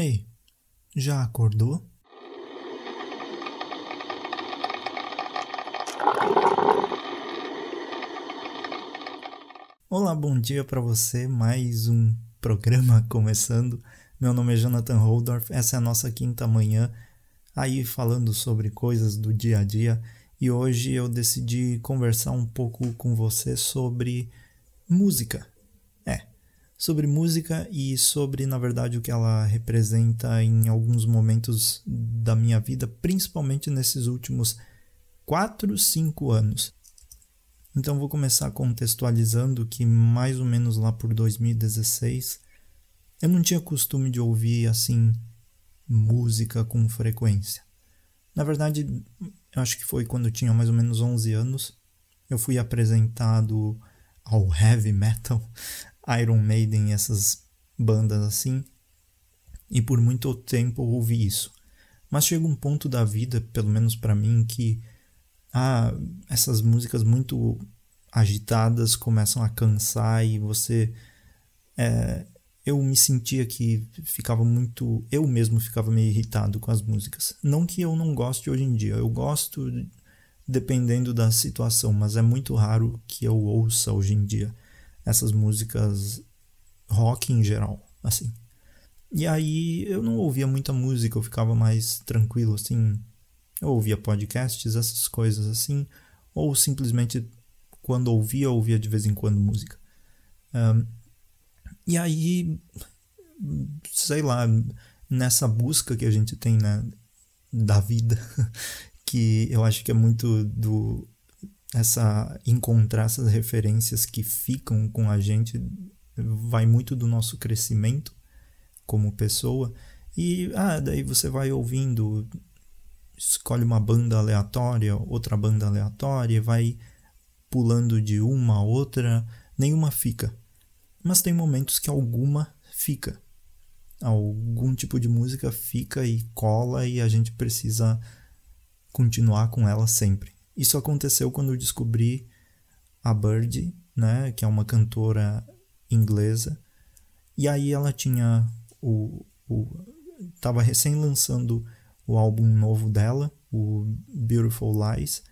Ei, já acordou? Olá, bom dia para você. Mais um programa começando. Meu nome é Jonathan Holdorf. Essa é a nossa quinta manhã aí falando sobre coisas do dia a dia e hoje eu decidi conversar um pouco com você sobre música sobre música e sobre, na verdade, o que ela representa em alguns momentos da minha vida, principalmente nesses últimos 4, 5 anos. Então vou começar contextualizando que mais ou menos lá por 2016 eu não tinha costume de ouvir assim música com frequência. Na verdade, eu acho que foi quando eu tinha mais ou menos 11 anos, eu fui apresentado ao heavy metal Iron Maiden, essas bandas assim. E por muito tempo ouvi isso. Mas chega um ponto da vida, pelo menos para mim, que ah, essas músicas muito agitadas começam a cansar e você. É, eu me sentia que ficava muito. Eu mesmo ficava meio irritado com as músicas. Não que eu não goste hoje em dia, eu gosto dependendo da situação, mas é muito raro que eu ouça hoje em dia essas músicas rock em geral, assim. E aí eu não ouvia muita música, eu ficava mais tranquilo, assim. Eu ouvia podcasts, essas coisas assim, ou simplesmente quando ouvia, ouvia de vez em quando música. Um, e aí, sei lá, nessa busca que a gente tem né, da vida, que eu acho que é muito do essa encontrar essas referências que ficam com a gente vai muito do nosso crescimento como pessoa e ah, daí você vai ouvindo escolhe uma banda aleatória, outra banda aleatória, vai pulando de uma a outra, nenhuma fica. Mas tem momentos que alguma fica. Algum tipo de música fica e cola e a gente precisa continuar com ela sempre. Isso aconteceu quando eu descobri a Bird, né, que é uma cantora inglesa. E aí ela tinha o, tava recém lançando o álbum novo dela, o Beautiful Lies.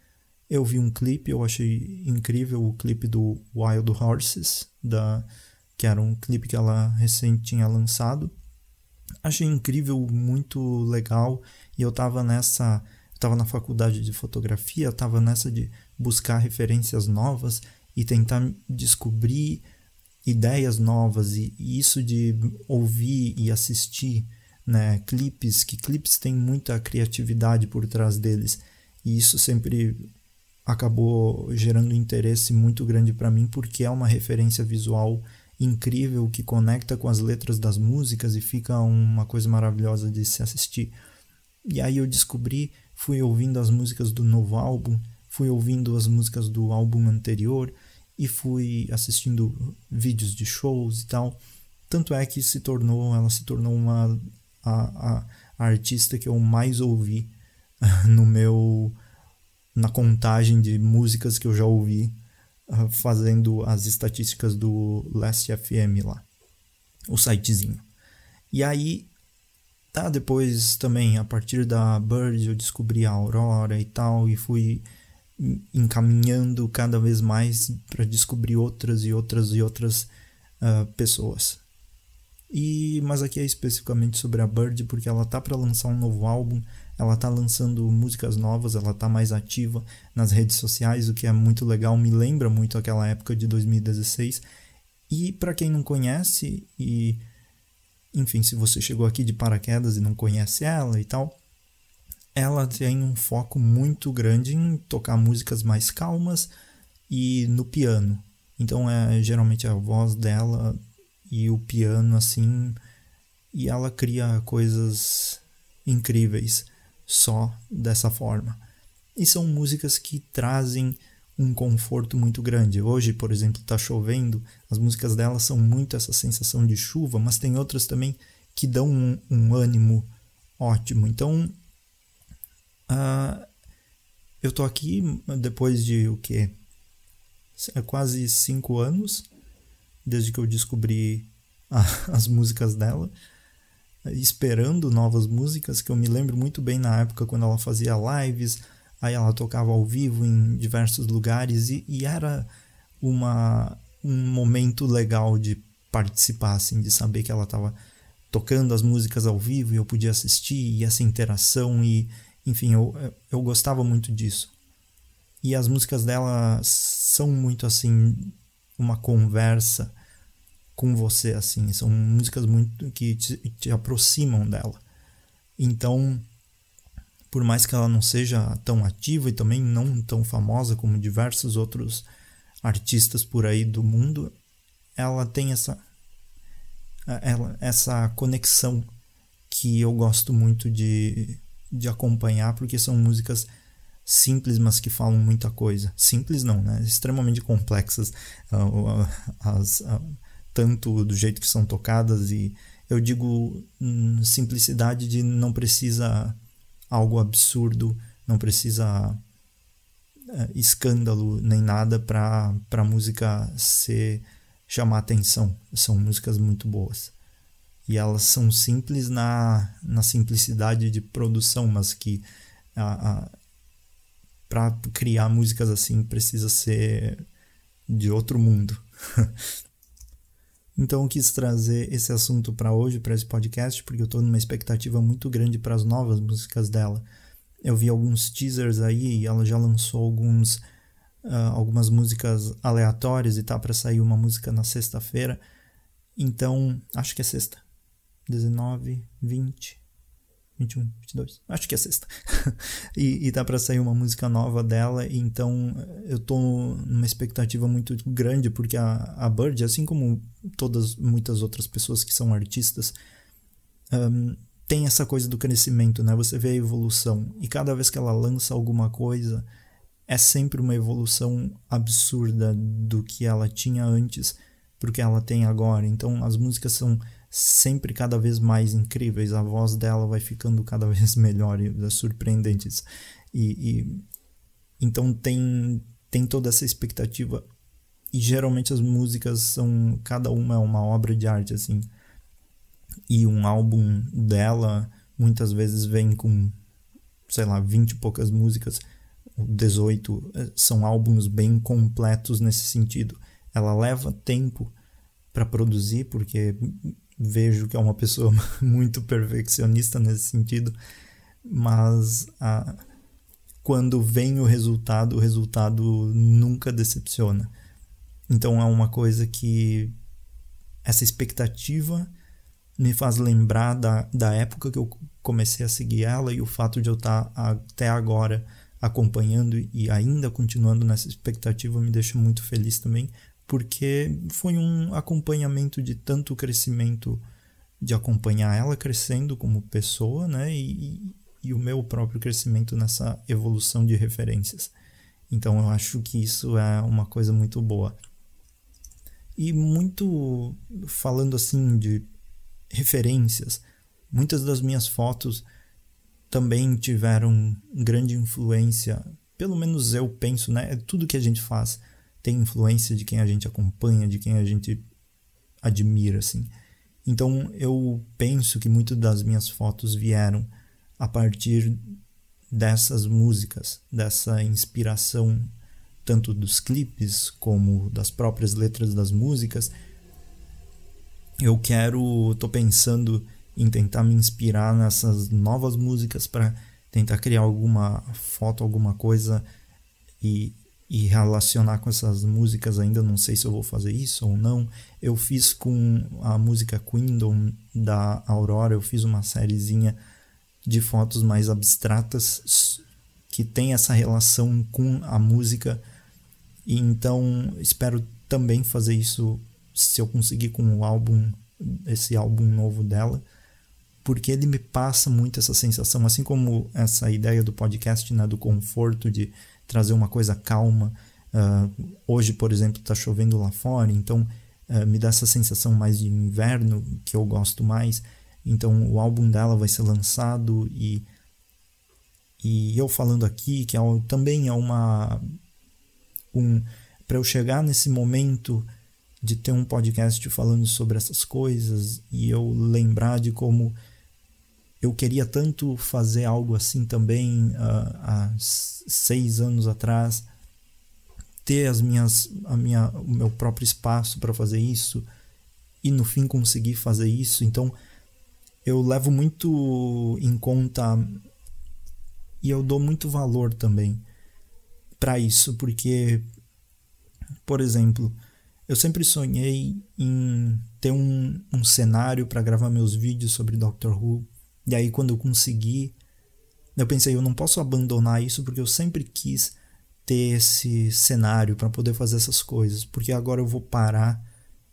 Eu vi um clipe, eu achei incrível o clipe do Wild Horses, da que era um clipe que ela recém tinha lançado. Achei incrível, muito legal, e eu tava nessa estava na faculdade de fotografia, estava nessa de buscar referências novas e tentar descobrir ideias novas e, e isso de ouvir e assistir né, clipes, que clipes têm muita criatividade por trás deles e isso sempre acabou gerando interesse muito grande para mim porque é uma referência visual incrível que conecta com as letras das músicas e fica uma coisa maravilhosa de se assistir. E aí eu descobri fui ouvindo as músicas do novo álbum, fui ouvindo as músicas do álbum anterior e fui assistindo vídeos de shows e tal. Tanto é que se tornou, ela se tornou uma a, a, a artista que eu mais ouvi no meu na contagem de músicas que eu já ouvi ah, fazendo as estatísticas do Last FM lá, o sitezinho. E aí Tá, depois também, a partir da Bird, eu descobri a Aurora e tal, e fui encaminhando cada vez mais para descobrir outras e outras e outras uh, pessoas. E mas aqui é especificamente sobre a Bird porque ela tá para lançar um novo álbum, ela tá lançando músicas novas, ela tá mais ativa nas redes sociais, o que é muito legal, me lembra muito aquela época de 2016. E para quem não conhece e enfim, se você chegou aqui de paraquedas e não conhece ela e tal, ela tem um foco muito grande em tocar músicas mais calmas e no piano. Então é geralmente a voz dela e o piano assim, e ela cria coisas incríveis só dessa forma. E são músicas que trazem um conforto muito grande. Hoje, por exemplo, está chovendo, as músicas dela são muito essa sensação de chuva, mas tem outras também que dão um, um ânimo ótimo. Então, uh, eu tô aqui depois de o que? É quase cinco anos desde que eu descobri a, as músicas dela. esperando novas músicas, que eu me lembro muito bem na época quando ela fazia lives, aí ela tocava ao vivo em diversos lugares e, e era uma, um momento legal de participar, assim, de saber que ela estava tocando as músicas ao vivo e eu podia assistir e essa interação e enfim, eu, eu gostava muito disso. E as músicas dela são muito assim uma conversa com você assim, são músicas muito que te, te aproximam dela. Então, por mais que ela não seja tão ativa e também não tão famosa como diversos outros artistas por aí do mundo, ela tem essa ela, essa conexão que eu gosto muito de, de acompanhar, porque são músicas simples, mas que falam muita coisa. Simples não, né? Extremamente complexas, uh, as, tanto do jeito que são tocadas e eu digo hum, simplicidade de não precisa algo absurdo, não precisa uh, escândalo nem nada para a música ser chamar atenção. São músicas muito boas. E elas são simples na, na simplicidade de produção, mas que para criar músicas assim precisa ser de outro mundo. então eu quis trazer esse assunto para hoje, para esse podcast, porque eu estou numa expectativa muito grande para as novas músicas dela. Eu vi alguns teasers aí e ela já lançou alguns uh, algumas músicas aleatórias e tá para sair uma música na sexta-feira. Então, acho que é sexta. 19, 20, 21, 22. Acho que é sexta. e, e tá para sair uma música nova dela, então eu tô numa expectativa muito grande porque a, a Bird, assim como todas muitas outras pessoas que são artistas, um, tem essa coisa do crescimento, né? Você vê a evolução e cada vez que ela lança alguma coisa, é sempre uma evolução absurda do que ela tinha antes para o que ela tem agora. Então as músicas são sempre cada vez mais incríveis, a voz dela vai ficando cada vez melhor e surpreendentes. E, e então tem tem toda essa expectativa e geralmente as músicas são cada uma é uma obra de arte assim. E um álbum dela muitas vezes vem com sei lá, 20 e poucas músicas 18 eh, são álbuns bem completos nesse sentido. Ela leva tempo para produzir, porque vejo que é uma pessoa muito perfeccionista nesse sentido, mas a, quando vem o resultado, o resultado nunca decepciona. Então é uma coisa que essa expectativa me faz lembrar da, da época que eu comecei a seguir ela e o fato de eu estar tá até agora acompanhando e ainda continuando nessa expectativa me deixa muito feliz também, porque foi um acompanhamento de tanto crescimento, de acompanhar ela crescendo como pessoa, né? E, e o meu próprio crescimento nessa evolução de referências. Então eu acho que isso é uma coisa muito boa. E muito falando assim de referências, muitas das minhas fotos também tiveram grande influência, pelo menos eu penso, né? Tudo que a gente faz tem influência de quem a gente acompanha, de quem a gente admira, assim. Então eu penso que muitas das minhas fotos vieram a partir dessas músicas, dessa inspiração tanto dos clipes como das próprias letras das músicas. Eu quero, tô pensando em tentar me inspirar nessas novas músicas para tentar criar alguma foto, alguma coisa e, e relacionar com essas músicas. Ainda não sei se eu vou fazer isso ou não. Eu fiz com a música Queendom da Aurora, eu fiz uma sériezinha de fotos mais abstratas que tem essa relação com a música. E então espero também fazer isso se eu conseguir com o álbum, esse álbum novo dela porque ele me passa muito essa sensação, assim como essa ideia do podcast, né, do conforto de trazer uma coisa calma. Uh, hoje, por exemplo, está chovendo lá fora, então uh, me dá essa sensação mais de inverno que eu gosto mais. Então, o álbum dela vai ser lançado e e eu falando aqui que é, também é uma um para eu chegar nesse momento de ter um podcast falando sobre essas coisas e eu lembrar de como eu queria tanto fazer algo assim também uh, há seis anos atrás, ter as minhas, a minha, o meu próprio espaço para fazer isso e no fim conseguir fazer isso. Então eu levo muito em conta e eu dou muito valor também para isso, porque, por exemplo, eu sempre sonhei em ter um, um cenário para gravar meus vídeos sobre Doctor Who. E aí, quando eu consegui, eu pensei, eu não posso abandonar isso porque eu sempre quis ter esse cenário para poder fazer essas coisas, porque agora eu vou parar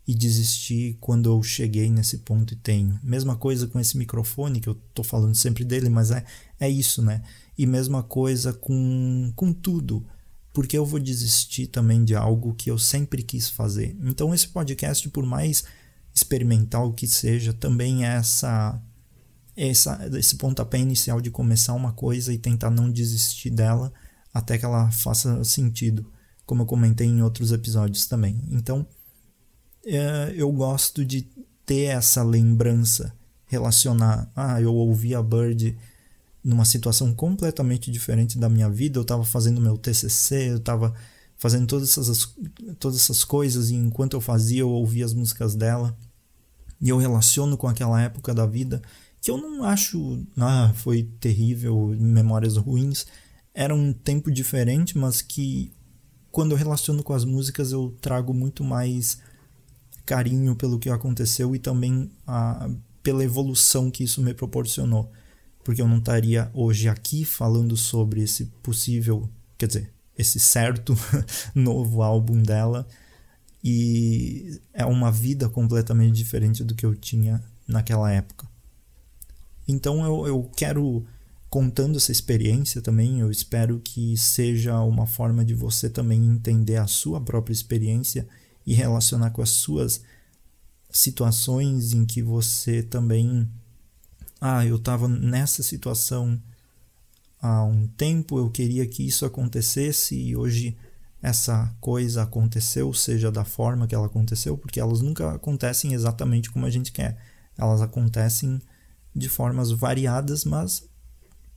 e desistir quando eu cheguei nesse ponto e tenho. Mesma coisa com esse microfone, que eu tô falando sempre dele, mas é, é isso, né? E mesma coisa com, com tudo porque eu vou desistir também de algo que eu sempre quis fazer. Então esse podcast, por mais experimental que seja, também é essa, essa esse pontapé inicial de começar uma coisa e tentar não desistir dela até que ela faça sentido, como eu comentei em outros episódios também. Então é, eu gosto de ter essa lembrança, relacionar, ah, eu ouvi a Bird numa situação completamente diferente da minha vida. Eu estava fazendo meu TCC, eu estava fazendo todas essas, todas essas coisas e enquanto eu fazia eu ouvia as músicas dela e eu relaciono com aquela época da vida que eu não acho, ah, foi terrível, memórias ruins. Era um tempo diferente, mas que quando eu relaciono com as músicas eu trago muito mais carinho pelo que aconteceu e também a, pela evolução que isso me proporcionou porque eu não estaria hoje aqui falando sobre esse possível, quer dizer, esse certo novo álbum dela. E é uma vida completamente diferente do que eu tinha naquela época. Então eu, eu quero, contando essa experiência também, eu espero que seja uma forma de você também entender a sua própria experiência e relacionar com as suas situações em que você também ah, eu estava nessa situação há um tempo, eu queria que isso acontecesse e hoje essa coisa aconteceu, seja da forma que ela aconteceu, porque elas nunca acontecem exatamente como a gente quer. Elas acontecem de formas variadas, mas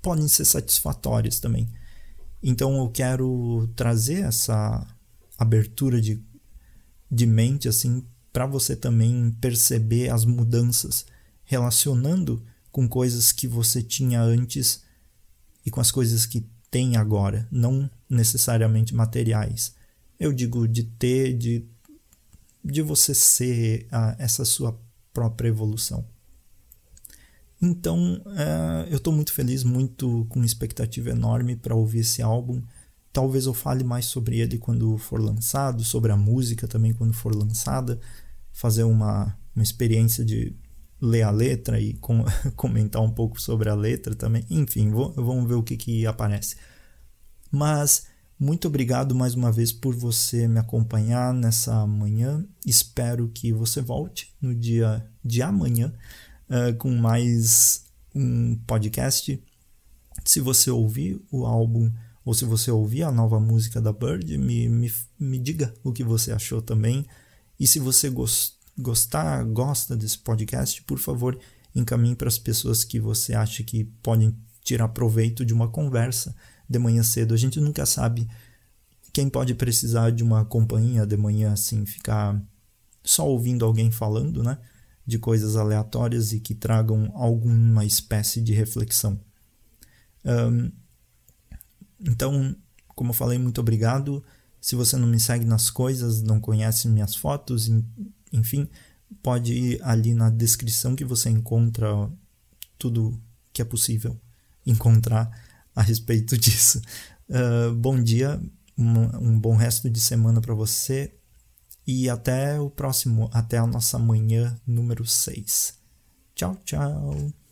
podem ser satisfatórias também. Então eu quero trazer essa abertura de, de mente assim para você também perceber as mudanças relacionando com coisas que você tinha antes e com as coisas que tem agora, não necessariamente materiais. Eu digo de ter, de, de você ser a, essa sua própria evolução. Então, é, eu estou muito feliz, muito com expectativa enorme para ouvir esse álbum. Talvez eu fale mais sobre ele quando for lançado, sobre a música também quando for lançada, fazer uma, uma experiência de ler a letra e com, comentar um pouco sobre a letra também. Enfim, vou, vamos ver o que, que aparece. Mas muito obrigado mais uma vez por você me acompanhar nessa manhã. Espero que você volte no dia de amanhã uh, com mais um podcast. Se você ouvir o álbum ou se você ouvir a nova música da Bird, me, me, me diga o que você achou também. E se você gostar, gosta desse podcast, por favor, encaminhe para as pessoas que você acha que podem tirar proveito de uma conversa de manhã cedo. A gente nunca sabe quem pode precisar de uma companhia de manhã assim, ficar só ouvindo alguém falando, né? De coisas aleatórias e que tragam alguma espécie de reflexão. Um, então, como eu falei, muito obrigado. Se você não me segue nas coisas, não conhece minhas fotos, enfim, pode ir ali na descrição que você encontra tudo que é possível encontrar a respeito disso. Uh, bom dia, um, um bom resto de semana para você e até o próximo, até a nossa manhã número 6. Tchau, tchau.